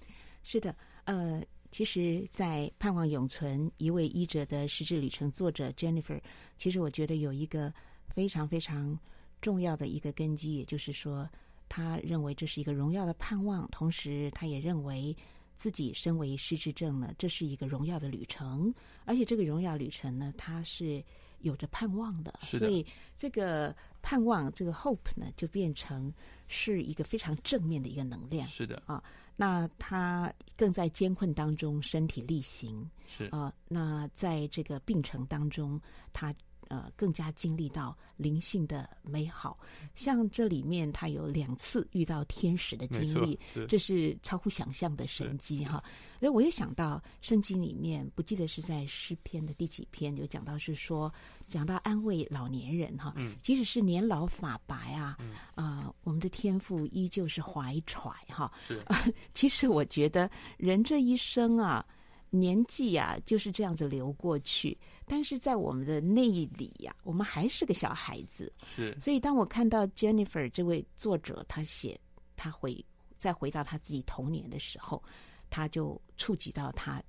[SPEAKER 1] 是的，呃，其实，在《盼望永存：一位医者的实质旅程》，作者 Jennifer，其实我觉得有一个非常非常重要的一个根基，也就是说，他认为这是一个荣耀的盼望，同时他也认为自己身为失智症呢，这是一个荣耀的旅程，而且这个荣耀旅程呢，他是。有着盼望的，
[SPEAKER 2] 是的，
[SPEAKER 1] 所以这个盼望，这个 hope 呢，就变成是一个非常正面的一个能量。
[SPEAKER 2] 是的
[SPEAKER 1] 啊，那他更在艰困当中身体力行。
[SPEAKER 2] 是
[SPEAKER 1] 啊，那在这个病程当中，他。呃，更加经历到灵性的美好，像这里面他有两次遇到天使的经历，
[SPEAKER 2] 是
[SPEAKER 1] 这是超乎想象的神机哈。那我也想到圣经里面，不记得是在诗篇的第几篇有讲到，是说讲到安慰老年人哈，
[SPEAKER 2] 嗯，
[SPEAKER 1] 即使是年老发白啊，嗯、呃，我们的天赋依旧是怀揣哈。
[SPEAKER 2] 是、
[SPEAKER 1] 呃，其实我觉得人这一生啊。年纪呀、啊、就是这样子流过去，但是在我们的内里呀、啊，我们还是个小孩子。
[SPEAKER 2] 是，
[SPEAKER 1] 所以当我看到 Jennifer 这位作者，他写他回再回到他自己童年的时候，他就触及到他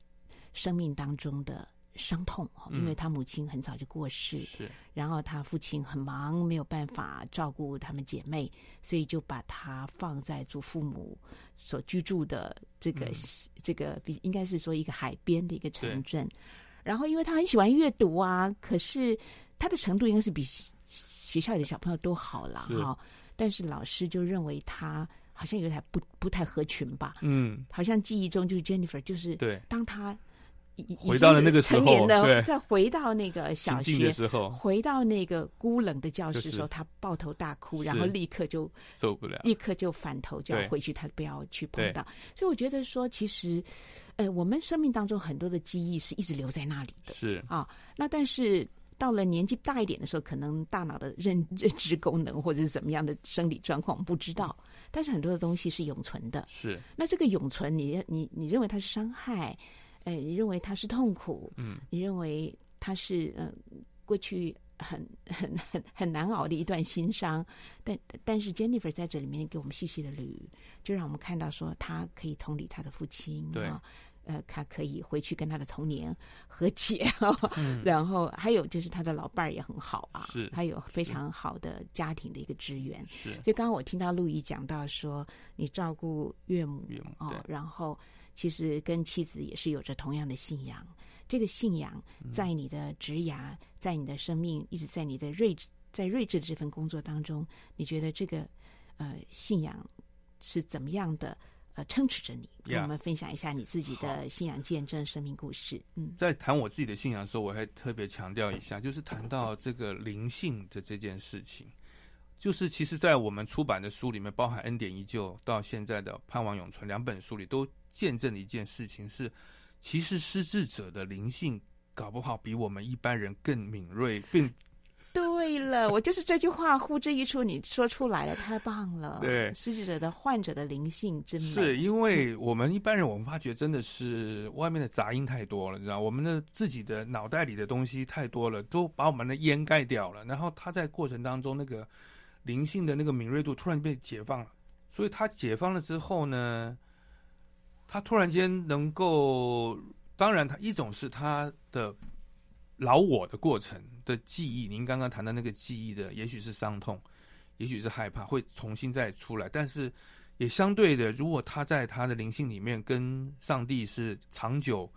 [SPEAKER 1] 生命当中的。伤痛，因为他母亲很早就过世，
[SPEAKER 2] 嗯、是，然
[SPEAKER 1] 后他父亲很忙，没有办法照顾他们姐妹，所以就把他放在祖父母所居住的这个、嗯、这个比应该是说一个海边的一个城镇。然后，因为他很喜欢阅读啊，可是他的程度应该是比学校里的小朋友都好了哈。但是老师就认为他好像有点不不太合群吧？
[SPEAKER 2] 嗯，
[SPEAKER 1] 好像记忆中就是 Jennifer，就是
[SPEAKER 2] 对，
[SPEAKER 1] 当他。
[SPEAKER 2] 回到了那个时候，成年的
[SPEAKER 1] 再回到那个小学
[SPEAKER 2] 的时候，
[SPEAKER 1] 回到那个孤冷的教室的时候，他抱头大哭，然后立刻就
[SPEAKER 2] 受不了，
[SPEAKER 1] 立刻就反头就要回去，他不要去碰到。所以我觉得说，其实，呃，我们生命当中很多的记忆是一直留在那里的，
[SPEAKER 2] 是
[SPEAKER 1] 啊。那但是到了年纪大一点的时候，可能大脑的认 认知功能或者是怎么样的生理状况，不知道。但是很多的东西是永存的，
[SPEAKER 2] 是。那
[SPEAKER 1] 这个永存，你你你认为它是伤害？哎，你认为他是痛苦？
[SPEAKER 2] 嗯，
[SPEAKER 1] 你认为他是嗯、呃，过去很很很很难熬的一段心伤。但但是 Jennifer 在这里面给我们细细的捋，就让我们看到说，他可以同理他的父亲，
[SPEAKER 2] 对，
[SPEAKER 1] 呃，他可以回去跟他的童年和解。
[SPEAKER 2] 嗯、
[SPEAKER 1] 然后还有就是他的老伴儿也很好啊，
[SPEAKER 2] 是，
[SPEAKER 1] 他有非常好的家庭的一个支援。
[SPEAKER 2] 是，
[SPEAKER 1] 就刚刚我听到路易讲到说，你照顾岳母，
[SPEAKER 2] 岳母
[SPEAKER 1] 哦，然后。其实跟妻子也是有着同样的信仰，这个信仰在你的职涯，在你的生命，一直在你的睿智，在睿智的这份工作当中，你觉得这个呃信仰是怎么样的呃撑持着你？跟我们分享一下你自己的信仰见证、生命故事。嗯，
[SPEAKER 2] 在谈我自己的信仰的时候，我还特别强调一下，就是谈到这个灵性的这件事情，就是其实，在我们出版的书里面，包含《恩典依旧》到现在的《盼望永存》两本书里都。见证的一件事情是，其实失智者的灵性搞不好比我们一般人更敏锐，并
[SPEAKER 1] 对了，我就是这句话呼之欲出，你说出来了，太棒了。
[SPEAKER 2] 对，
[SPEAKER 1] 失智者的患者的灵性真美，
[SPEAKER 2] 是因为我们一般人，我们发觉真的是外面的杂音太多了，你知道，我们的自己的脑袋里的东西太多了，都把我们的掩盖掉了。然后他在过程当中，那个灵性的那个敏锐度突然被解放了，所以他解放了之后呢？他突然间能够，当然，他一种是他的老我的过程的记忆，您刚刚谈到那个记忆的，也许是伤痛，也许是害怕，会重新再出来。但是也相对的，如果他在他的灵性里面跟上帝是长久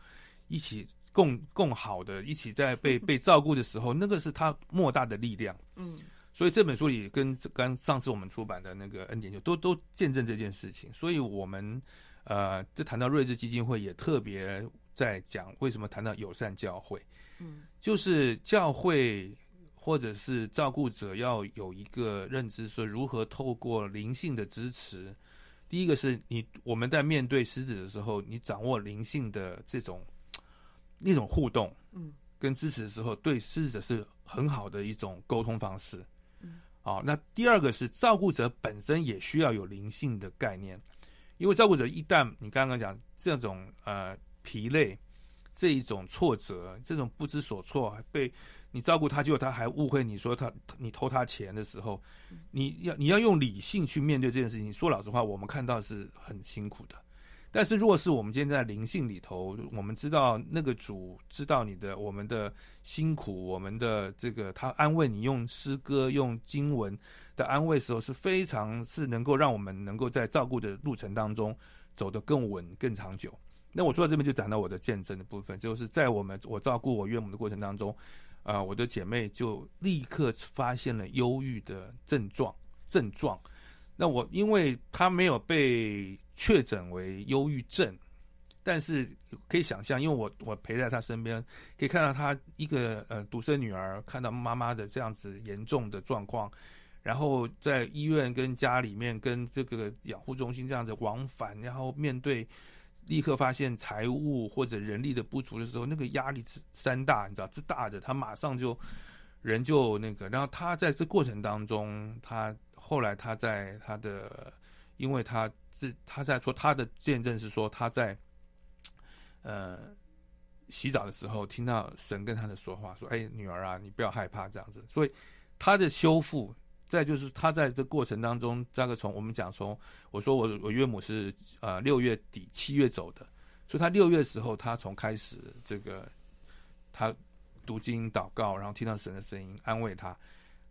[SPEAKER 2] 一起共共好的，一起在被 被照顾的时候，那个是他莫大的力量。
[SPEAKER 1] 嗯，所
[SPEAKER 2] 以这本书里跟刚上次我们出版的那个恩典就都都见证这件事情，所以我们。呃，这谈到睿智基金会也特别在讲为什么谈到友善教会，
[SPEAKER 1] 嗯，
[SPEAKER 2] 就是教会或者是照顾者要有一个认知，说如何透过灵性的支持。第一个是你我们在面对狮子的时候，你掌握灵性的这种那种互动，
[SPEAKER 1] 嗯，
[SPEAKER 2] 跟支持的时候，对狮子是很好的一种沟通方式，
[SPEAKER 1] 嗯，
[SPEAKER 2] 好，那第二个是照顾者本身也需要有灵性的概念。因为照顾者一旦你刚刚讲这种呃疲累，这一种挫折，这种不知所措，被你照顾他，结果他还误会你说他你偷他钱的时候，你要你要用理性去面对这件事情。说老实话，我们看到是很辛苦的。但是，若是我们今天在灵性里头，我们知道那个主知道你的我们的辛苦，我们的这个他安慰你，用诗歌、用经文的安慰时候，是非常是能够让我们能够在照顾的路程当中走得更稳、更长久。那我说到这边就讲到我的见证的部分，就是在我们我照顾我岳母的过程当中，啊、呃，我的姐妹就立刻发现了忧郁的症状症状。那我因为她没有被确诊为忧郁症，但是可以想象，因为我我陪在她身边，可以看到她一个呃独生女儿看到妈妈的这样子严重的状况，然后在医院跟家里面跟这个养护中心这样子往返，然后面对立刻发现财务或者人力的不足的时候，那个压力是山大，你知道，这大的他马上就人就那个，然后他在这过程当中，他后来他在他的，因为他。是他在说他的见证是说他在，呃，洗澡的时候听到神跟他的说话，说：“哎，女儿啊，你不要害怕这样子。”所以他的修复，再就是他在这过程当中，大概从我们讲从我说我我岳母是呃六月底七月走的，所以他六月的时候，他从开始这个他读经祷告，然后听到神的声音安慰他。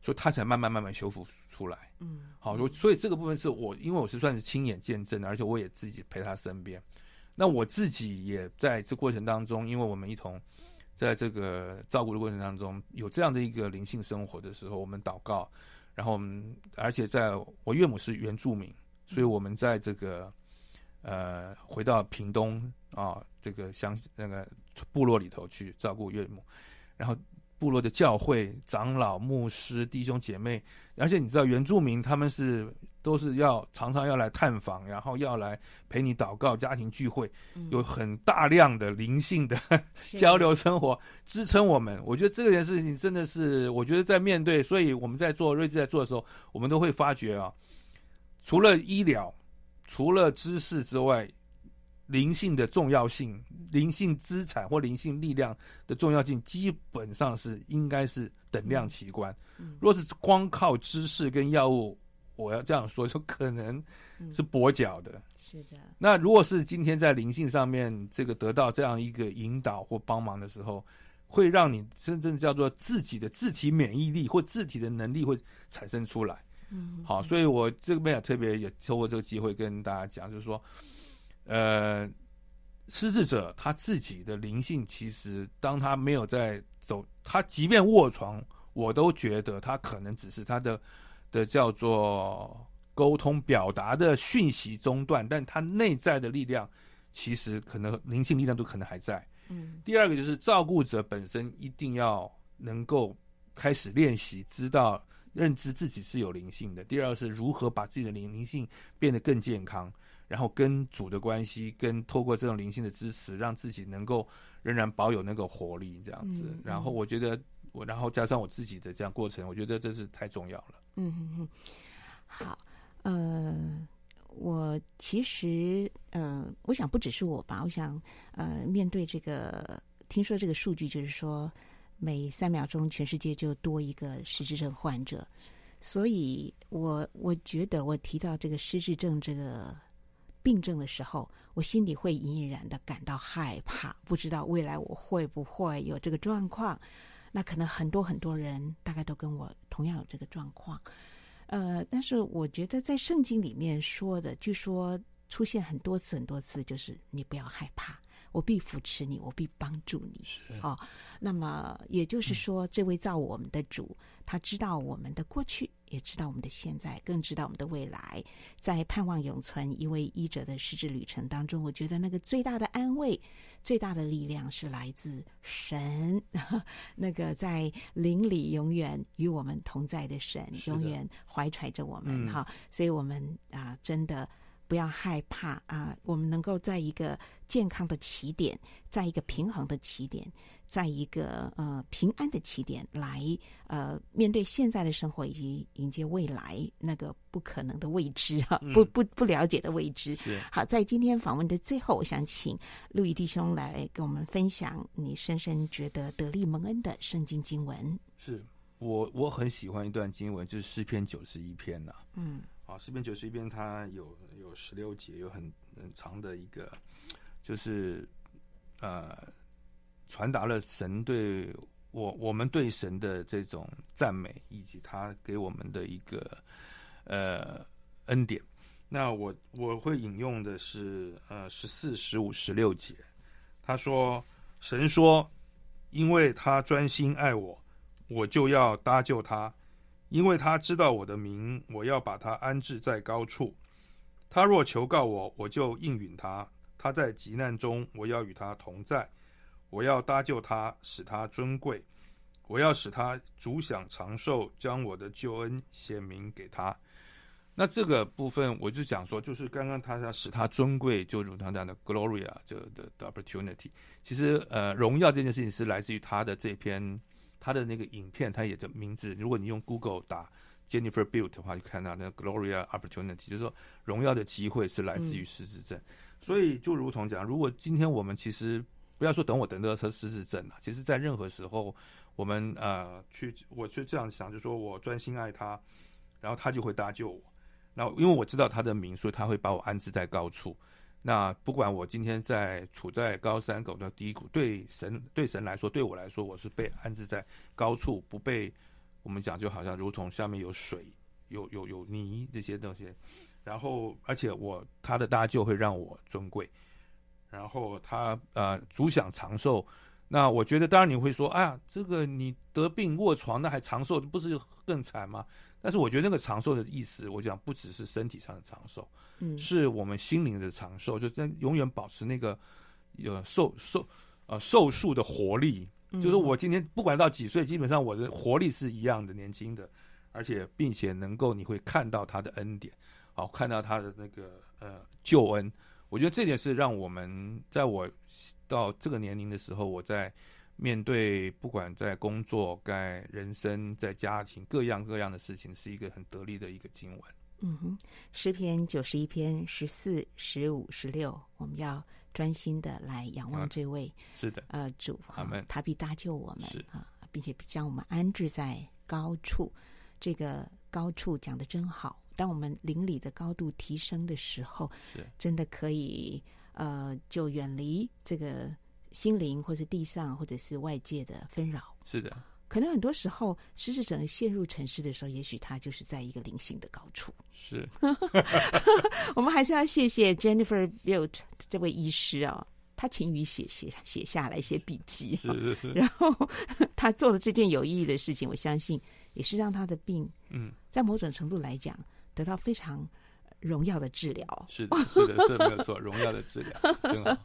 [SPEAKER 2] 所以他才慢慢慢慢修复出来。嗯，好，所以这个部分是我，因为我是算是亲眼见证的，而且我也自己陪他身边。那我自己也在这过程当中，因为我们一同在这个照顾的过程当中，有这样的一个灵性生活的时候，我们祷告，然后我们而且在我岳母是原住民，所以我们在这个呃回到屏东啊这个乡那个部落里头去照顾岳母，然后。部落的教会长老、牧师、弟兄姐妹，而且你知道原住民他们是都是要常常要来探访，然后要来陪你祷告、家庭聚会，有很大量的灵性的交流生活支撑我们。我觉得这件事情真的是，我觉得在面对，所以我们在做睿智在做的时候，我们都会发觉啊，除了医疗、除了知识之外。灵性的重要性，灵性资产或灵性力量的重要性，基本上是应该是等量齐观。若是光靠知识跟药物，我要这样说，就可能是跛脚的。
[SPEAKER 1] 是的。
[SPEAKER 2] 那如果是今天在灵性上面，这个得到这样一个引导或帮忙的时候，会让你真正叫做自己的自体免疫力或自体的能力会产生出来。嗯。好，所以我这边也特别也透过这个机会跟大家讲，就是说。呃，失智者他自己的灵性，其实当他没有在走，他即便卧床，我都觉得他可能只是他的的叫做沟通表达的讯息中断，但他内在的力量，其实可能灵性力量都可能还在。嗯，第二个就是照顾者本身一定要能够开始练习，知道认知自己是有灵性的。第二个是如何把自己的灵灵性变得更健康。然后跟主的关系，跟透过这种灵性的支持，让自己能够仍然保有那个活力，这样子。嗯嗯、然后我觉得我，然后加上我自己的这样过程，我觉得这是太重要了。
[SPEAKER 1] 嗯嗯嗯。好，呃，我其实呃，我想不只是我吧，我想呃，面对这个，听说这个数据就是说，每三秒钟全世界就多一个失智症患者，所以我我觉得我提到这个失智症这个。病症的时候，我心里会隐隐然的感到害怕，不知道未来我会不会有这个状况。那可能很多很多人大概都跟我同样有这个状况。呃，但是我觉得在圣经里面说的，据说出现很多次很多次，就是你不要害怕。我必扶持你，我必帮助你。是哦，那么也就是说，这位造我们的主，他知道我们的过去，也知道我们的现在，更知道我们的未来。在盼望永存一位医者的实质旅程当中，我觉得那个最大的安慰、最大的力量是来自神，那个在灵里永远与我们同在的神，永远怀揣着我们。哈、嗯，所以我们啊，真的。不要害怕啊，我们能够在一个健康的起点，在一个平衡的起点，在一个呃平安的起点来呃面对现在的生活，以及迎接未来那个不可能的未知哈、啊，不不不了解的未知。
[SPEAKER 2] 是
[SPEAKER 1] 好，在今天访问的最后，我想请路易弟兄来跟我们分享你深深觉得得力蒙恩的圣经经文。
[SPEAKER 2] 是我我很喜欢一段经文，就是诗篇九十一篇呐、啊。
[SPEAKER 1] 嗯。
[SPEAKER 2] 啊，诗篇九十一篇，它有有十六节，有很很长的一个，就是呃，传达了神对我我们对神的这种赞美，以及他给我们的一个呃恩典。那我我会引用的是呃十四、十五、十六节。他说：“神说，因为他专心爱我，我就要搭救他。”因为他知道我的名，我要把他安置在高处。他若求告我，我就应允他。他在急难中，我要与他同在。我要搭救他，使他尊贵。我要使他主享长寿，将我的救恩显明给他。那这个部分，我就讲说，就是刚刚他要使他尊贵，就如他这样的 Gloria，就的 opportunity。其实，呃，荣耀这件事情是来自于他的这篇。他的那个影片，他也的名字，如果你用 Google 打 Jennifer Built 的话，就看到那 Gloria Opportunity，就是说荣耀的机会是来自于失智症。嗯、所以就如同讲，如果今天我们其实不要说等我等到他失智症了，其实在任何时候，我们呃去，我就这样想，就说我专心爱他，然后他就会搭救我。然后因为我知道他的名，所以他会把我安置在高处。那不管我今天在处在高山口的低谷，对神对神来说，对我来说，我是被安置在高处，不被我们讲，就好像如同下面有水、有有有泥这些东西。然后，而且我他的搭救会让我尊贵。然后他呃主享长寿。那我觉得，当然你会说，哎呀，这个你得病卧床，那还长寿，不是更惨吗？但是我觉得那个长寿的意思，我讲不只是身体上的长寿，嗯，是我们心灵的长寿，就在永远保持那个有寿寿呃寿数的活力。就是我今天不管到几岁，基本上我的活力是一样的年轻的，而且并且能够你会看到他的恩典，好看到他的那个呃救恩。我觉得这点是让我们在我到这个年龄的时候，我在。面对不管在工作、在人生、在家庭各样各样的事情，是一个很得力的一个经文。
[SPEAKER 1] 嗯哼，诗篇九十一篇十四、十五、十六，我们要专心的来仰望这位、
[SPEAKER 2] 啊、是的
[SPEAKER 1] 呃主，
[SPEAKER 2] 他们，
[SPEAKER 1] 他必搭救我们
[SPEAKER 2] 是
[SPEAKER 1] 啊，并且将我们安置在高处。这个高处讲的真好。当我们灵里的高度提升的时候，
[SPEAKER 2] 是
[SPEAKER 1] 真的可以呃，就远离这个。心灵，或是地上，或者是外界的纷扰，
[SPEAKER 2] 是的。
[SPEAKER 1] 可能很多时候，失智者陷入沉思的时候，也许他就是在一个灵性的高处。
[SPEAKER 2] 是。
[SPEAKER 1] 我们还是要谢谢 Jennifer Built 这位医师啊、哦，他勤于写写写下来写笔记，
[SPEAKER 2] 是是是。
[SPEAKER 1] 然后他做的这件有意义的事情，我相信也是让他的病，嗯，在某种程度来讲，得到非常。荣耀的治疗，
[SPEAKER 2] 是的，是的，是，没有错。荣耀的治疗，真好。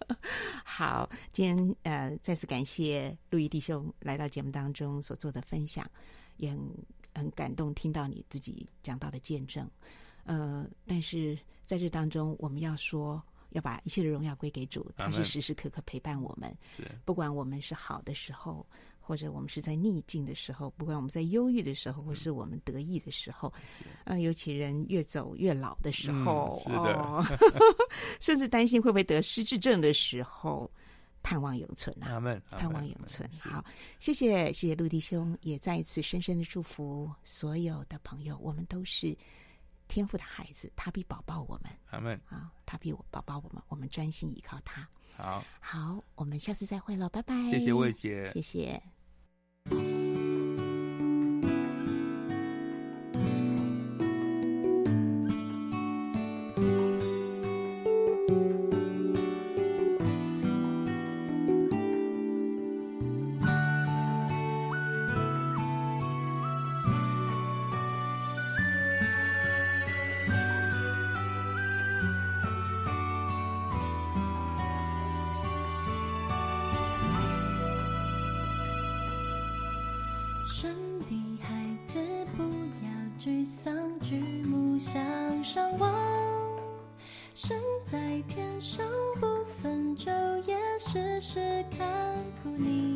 [SPEAKER 1] 好，今天呃，再次感谢路易弟兄来到节目当中所做的分享，也很很感动，听到你自己讲到的见证。呃，但是在这当中，我们要说，要把一切的荣耀归给主，他是时时刻刻陪伴我们。
[SPEAKER 2] 是，
[SPEAKER 1] 不管我们是好的时候。或者我们是在逆境的时候，不管我们在忧郁的时候，或是我们得意的时候，嗯、呃，尤其人越走越老的时候，
[SPEAKER 2] 嗯、是的，
[SPEAKER 1] 哦、甚至担心会不会得失智症的时候，盼望永存啊！盼望永存。好，谢谢谢谢陆弟兄，也再一次深深的祝福所有的朋友，我们都是天赋的孩子，他必保宝我们。
[SPEAKER 2] 阿门。
[SPEAKER 1] 啊，他必保宝我们，我们专心依靠他。
[SPEAKER 2] 好，
[SPEAKER 1] 好，我们下次再会了，拜拜。
[SPEAKER 2] 谢谢魏姐，
[SPEAKER 4] 谢谢。thank you 神的孩子，不要沮丧，举目向上望。神在天上，不分昼夜，时时看顾你。